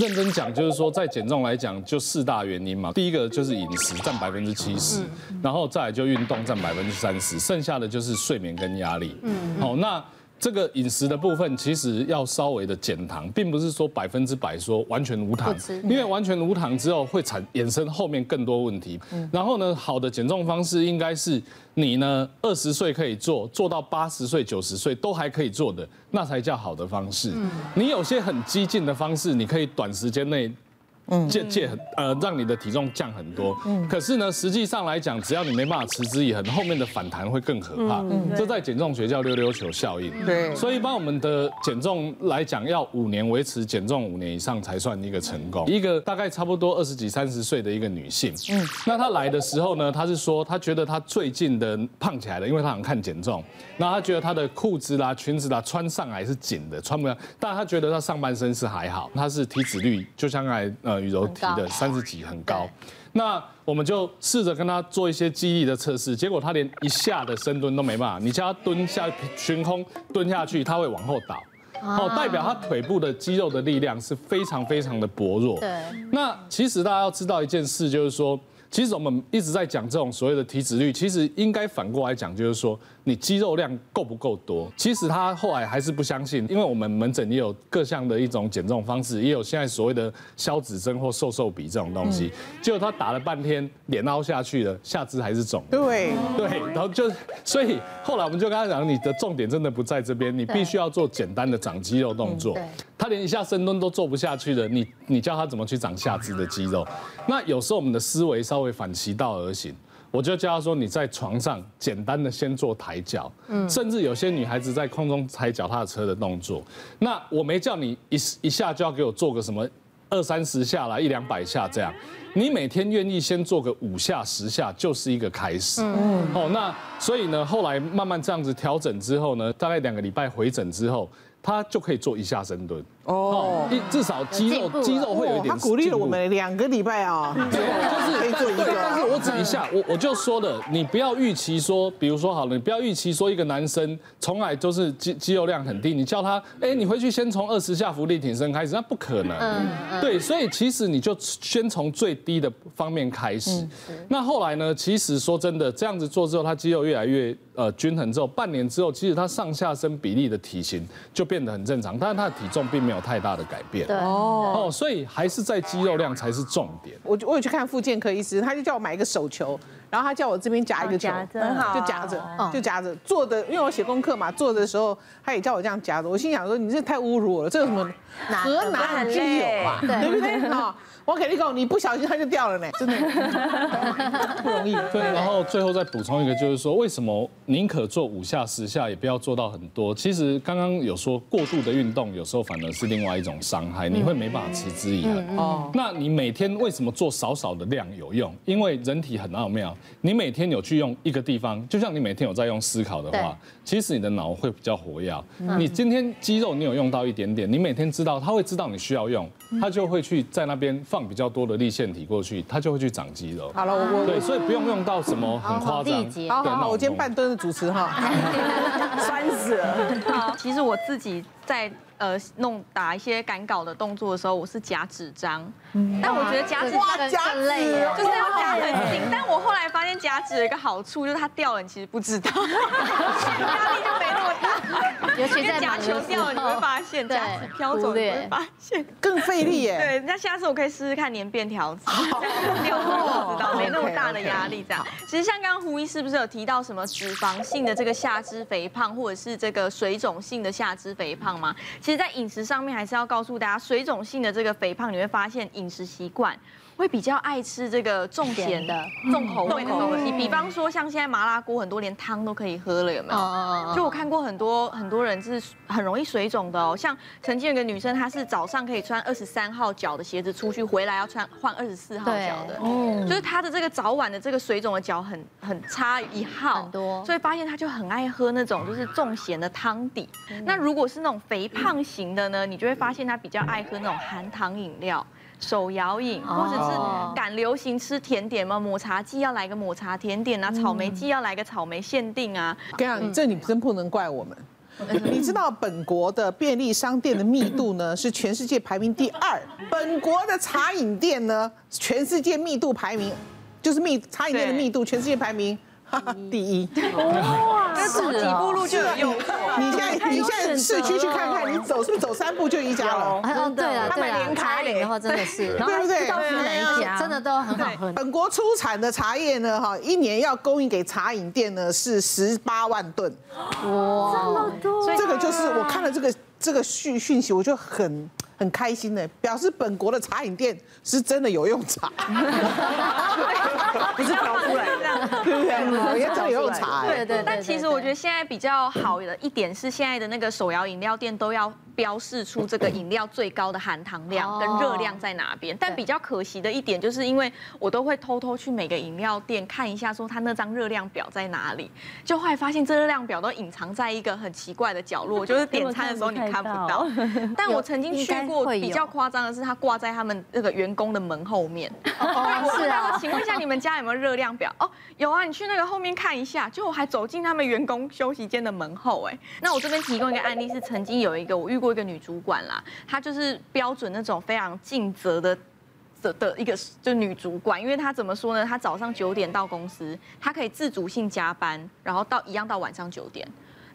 认真讲，就是说在减重来讲，就四大原因嘛。第一个就是饮食占百分之七十，然后再来就运动占百分之三十，剩下的就是睡眠跟压力。嗯，好，那。这个饮食的部分其实要稍微的减糖，并不是说百分之百说完全无糖，因为完全无糖之后会产衍生后面更多问题。然后呢，好的减重方式应该是你呢二十岁可以做，做到八十岁、九十岁都还可以做的，那才叫好的方式。你有些很激进的方式，你可以短时间内。嗯，借借很呃，让你的体重降很多。嗯，可是呢，实际上来讲，只要你没办法持之以恒，后面的反弹会更可怕。嗯，这在减重学叫溜溜球效应。对，所以帮我们的减重来讲，要五年维持减重五年以上才算一个成功。一个大概差不多二十几三十岁的一个女性，嗯，那她来的时候呢，她是说她觉得她最近的胖起来了，因为她想看减重。那她觉得她的裤子啦、裙子啦穿上来是紧的，穿不了。但她觉得她上半身是还好，她是体脂率就像刚才呃。羽柔提的三十几很高，那我们就试着跟他做一些肌力的测试，结果他连一下的深蹲都没办法。你叫他蹲下悬空蹲下去，他会往后倒，哦，代表他腿部的肌肉的力量是非常非常的薄弱。对，那其实大家要知道一件事，就是说，其实我们一直在讲这种所谓的体脂率，其实应该反过来讲，就是说。你肌肉量够不够多？其实他后来还是不相信，因为我们门诊也有各项的一种减重方式，也有现在所谓的消脂针或瘦瘦笔这种东西。结果他打了半天，脸凹下去了，下肢还是肿。对对，然后就所以后来我们就跟他讲，你的重点真的不在这边，你必须要做简单的长肌肉动作。他连一下深蹲都做不下去了，你你叫他怎么去长下肢的肌肉？那有时候我们的思维稍微反其道而行。我就教他说，你在床上简单的先做抬脚，嗯，甚至有些女孩子在空中踩脚踏车的动作。那我没叫你一一下就要给我做个什么二三十下啦，一两百下这样。你每天愿意先做个五下十下，就是一个开始。嗯，哦，那所以呢，后来慢慢这样子调整之后呢，大概两个礼拜回诊之后，他就可以做一下深蹲。哦，一至少肌肉肌肉会有一点。他鼓励了我们两个礼拜啊，对，就是可以做一个。但是我指一下，我我就说了，你不要预期说，比如说好了，你不要预期说一个男生从来都是肌肌肉量很低，你叫他，哎，你回去先从二十下伏地挺身开始，那不可能。嗯，对，所以其实你就先从最低的方面开始。那后来呢，其实说真的，这样子做之后，他肌肉越来越呃均衡之后，半年之后，其实他上下身比例的体型就变得很正常，但是他的体重并没有。有太大的改变，对。哦，所以还是在肌肉量才是重点。我我有去看复健科医师，他就叫我买一个手球，然后他叫我这边夹一个球，很好，就夹着，就夹着做的。因为我写功课嘛，做的时候他也叫我这样夹着。我心想说，你这太侮辱我了，这有什么何难之有啊？对不对？哈。我给你讲，你不小心它就掉了呢，真的 不容易。对，然后最后再补充一个，就是说为什么宁可做五下十下，也不要做到很多？其实刚刚有说过度的运动，有时候反而是另外一种伤害，你会没办法持之以恒。哦。那你每天为什么做少少的量有用？因为人体很奥妙，你每天有去用一个地方，就像你每天有在用思考的话，其实你的脑会比较活跃。你今天肌肉你有用到一点点，你每天知道，他会知道你需要用，他就会去在那边。放比较多的力线体过去，它就会去长肌肉。好了，我对，所以不用用到什么很夸张。好好好，我今天半蹲的主持哈，酸死了。其实我自己在呃弄打一些赶稿的动作的时候，我是夹纸张，但我觉得夹纸张更累，就是要夹很紧。但我后来发现夹纸有一个好处，就是它掉了，你其实不知道，压力就没那么大。尤其在夹球掉了，你会发现；夹纸飘走，你会发现更费力耶。对，那下次我可以试试看粘便条纸，掉了就知道，没那么大的压力。这样，其实像刚刚胡医是不是有提到什么脂肪性的这个下肢肥胖，或者是这个水肿性的下肢肥胖吗？其实，在饮食上面还是要告诉大家，水肿性的这个肥胖，你会发现饮食习惯。会比较爱吃这个重咸的、重口味的东西，比方说像现在麻辣锅，很多连汤都可以喝了，有没有？就我看过很多很多人是很容易水肿的哦。像曾经有个女生，她是早上可以穿二十三号脚的鞋子出去，回来要穿换二十四号脚的，就是她的这个早晚的这个水肿的脚很很差一号，很多，所以发现她就很爱喝那种就是重咸的汤底。那如果是那种肥胖型的呢，你就会发现她比较爱喝那种含糖饮料。手摇饮，或者是赶流行吃甜点嘛？抹茶季要来个抹茶甜点啊，草莓季要来个草莓限定啊。跟你讲，这你真不能怪我们，你知道本国的便利商店的密度呢是全世界排名第二，本国的茶饮店呢全世界密度排名，就是密茶饮店的密度全世界排名。第一哇，走几步路就有用。你现在你现在市区去看看，你走是不是走三步就一家了？嗯，对啊，对啊，连开的话真的是，对不对？到哪一家真的都很好喝。本国出产的茶叶呢，哈，一年要供应给茶饮店呢是十八万吨。哇，这么多！这个就是我看了这个这个讯讯息，我就很。很开心的，表示本国的茶饮店是真的有用茶，不是调出来的，对不对？人家真的有用茶。对对。但其实我觉得现在比较好的一点是，现在的那个手摇饮料店都要标示出这个饮料最高的含糖量跟热量在哪边。但比较可惜的一点，就是因为我都会偷偷去每个饮料店看一下，说它那张热量表在哪里，就后来发现这热量表都隐藏在一个很奇怪的角落，就是点餐的时候你看不到。但我曾经去。过比较夸张的是，它挂在他们那个员工的门后面。哦，是啊。请问一下，你们家有没有热量表？哦，有啊，你去那个后面看一下。就我还走进他们员工休息间的门后，哎，那我这边提供一个案例，是曾经有一个我遇做一个女主管啦，她就是标准那种非常尽责的的的一个就女主管，因为她怎么说呢？她早上九点到公司，她可以自主性加班，然后到一样到晚上九点。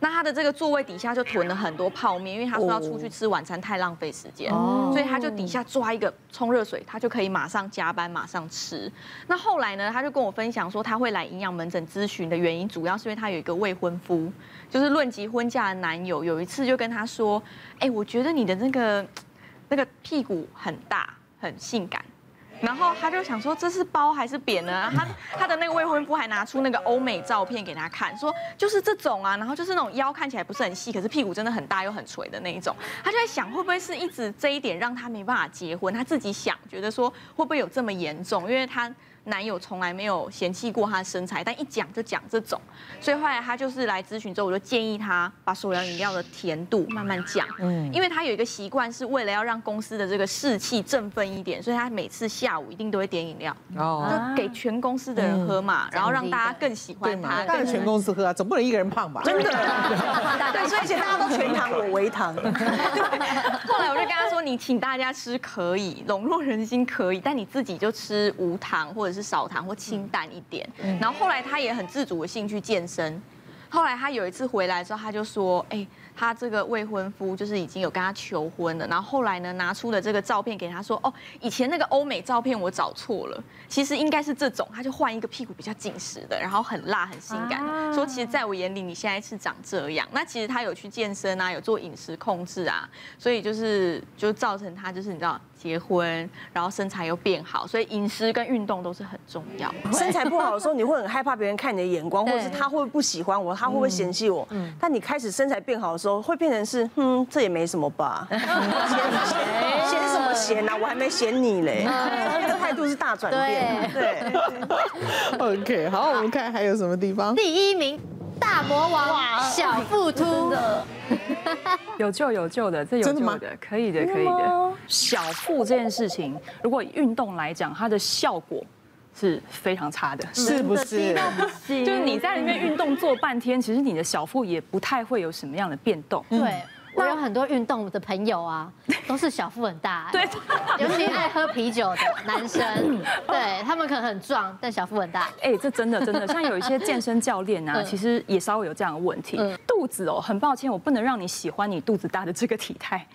那他的这个座位底下就囤了很多泡面，因为他说要出去吃晚餐太浪费时间，所以他就底下抓一个冲热水，他就可以马上加班马上吃。那后来呢，他就跟我分享说，他会来营养门诊咨询的原因，主要是因为他有一个未婚夫，就是论及婚嫁的男友，有一次就跟他说，哎，我觉得你的那个那个屁股很大，很性感。然后他就想说，这是包还是扁呢？他他的那个未婚夫还拿出那个欧美照片给他看，说就是这种啊，然后就是那种腰看起来不是很细，可是屁股真的很大又很垂的那一种。他就在想，会不会是一直这一点让他没办法结婚？他自己想，觉得说会不会有这么严重？因为他。男友从来没有嫌弃过她的身材，但一讲就讲这种，所以后来他就是来咨询之后，我就建议他把手摇饮料的甜度慢慢降，嗯，因为他有一个习惯，是为了要让公司的这个士气振奋一点，所以他每次下午一定都会点饮料，哦，就给全公司的人喝嘛，然后让大家更喜欢他，当然全公司喝啊，总不能一个人胖吧？真的，对，所以大家都全糖，我微糖。后来我就跟他说，你请大家吃可以，笼络人心可以，但你自己就吃无糖或者是。是少糖或清淡一点，然后后来他也很自主的兴趣健身。后来他有一次回来之后，他就说：“哎。”他这个未婚夫就是已经有跟他求婚了，然后后来呢，拿出了这个照片给他说，哦，以前那个欧美照片我找错了，其实应该是这种，他就换一个屁股比较紧实的，然后很辣很性感，说其实在我眼里你现在是长这样。那其实他有去健身啊，有做饮食控制啊，所以就是就造成他就是你知道结婚，然后身材又变好，所以饮食跟运动都是很重要。身材不好的时候，你会很害怕别人看你的眼光，或者是他会不会不喜欢我，他会不会嫌弃我？嗯，但你开始身材变好的时候。会变成是，嗯，这也没什么吧？嫌嫌什么嫌啊？我还没嫌你嘞。这个态度是大转变。对。OK，好，我们看还有什么地方。第一名，大魔王小腹突的。有救有救的，这有救的，可以的，可以的。小腹这件事情，如果运动来讲，它的效果。是非常差的，是不是？就是你在里面运动做半天，其实你的小腹也不太会有什么样的变动。对，我有很多运动的朋友啊，都是小腹很大。对，尤其爱喝啤酒的男生，对他们可能很壮，但小腹很大。哎，这真的真的，像有一些健身教练啊，其实也稍微有这样的问题。肚子哦，很抱歉，我不能让你喜欢你肚子大的这个体态，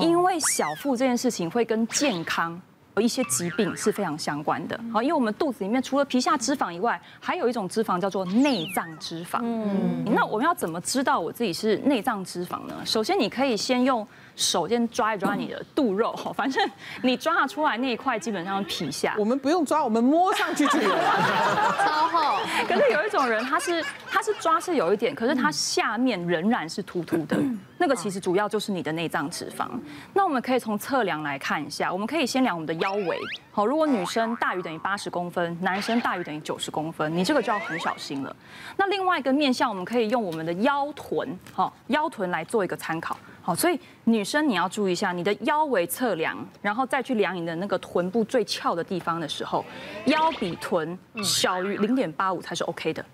因为小腹这件事情会跟健康。有一些疾病是非常相关的，好，因为我们肚子里面除了皮下脂肪以外，还有一种脂肪叫做内脏脂肪。嗯，那我们要怎么知道我自己是内脏脂肪呢？首先，你可以先用手先抓一抓你的肚肉，反正你抓出来那一块基本上是皮下。我们不用抓，我们摸上去就有了。超厚。可是有一种人，他是他是抓是有一点，可是他下面仍然是凸凸的。那个其实主要就是你的内脏脂肪。那我们可以从测量来看一下，我们可以先量我们的腰腰围。好，如果女生大于等于八十公分，男生大于等于九十公分，你这个就要很小心了。那另外一个面向，我们可以用我们的腰臀，好，腰臀来做一个参考。好，所以女生你要注意一下，你的腰围测量，然后再去量你的那个臀部最翘的地方的时候，腰比臀小于零点八五才是 OK 的。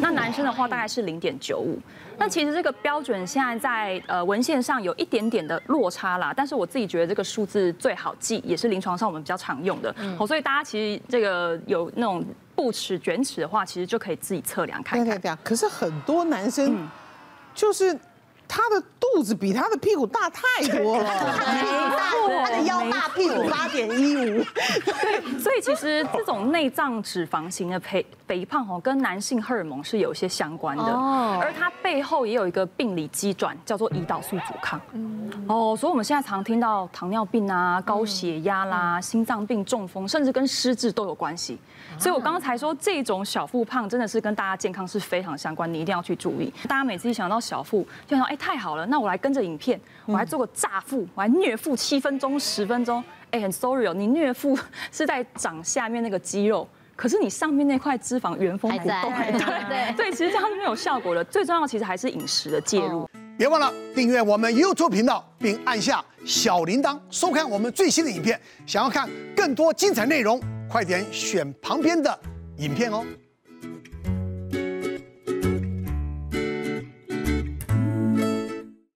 那男生的话大概是零点九五。那其实这个标准现在在呃文献上有一点点的落差啦，但是我自己觉得这个数字最好记，也是临床上我们比较常用的。好，所以大家其实这个有那种布尺、卷尺的话，其实就可以自己测量看看。对对对，可是很多男生就是。他的肚子比他的屁股大太多了，他的腰大，屁股八点一五。对，所以其实这种内脏脂肪型的肥肥胖哦，跟男性荷尔蒙是有一些相关的。哦。而它背后也有一个病理机转，叫做胰岛素阻抗。嗯。哦，所以我们现在常听到糖尿病啊、高血压啦、心脏病、中风，甚至跟失智都有关系。所以我刚才说这种小腹胖真的是跟大家健康是非常相关，你一定要去注意。大家每次一想到小腹，就想哎。太好了，那我来跟着影片，我还做个炸腹，我还虐腹七分钟、十分钟。哎，很 sorry 哦，你虐腹 是在长下面那个肌肉，可是你上面那块脂肪原封不动，对对对，其实这样是没有效果的。最重要的其实还是饮食的介入。别忘了订阅我们 YouTube 频道，并按下小铃铛，收看我们最新的影片。想要看更多精彩内容，快点选旁边的影片哦。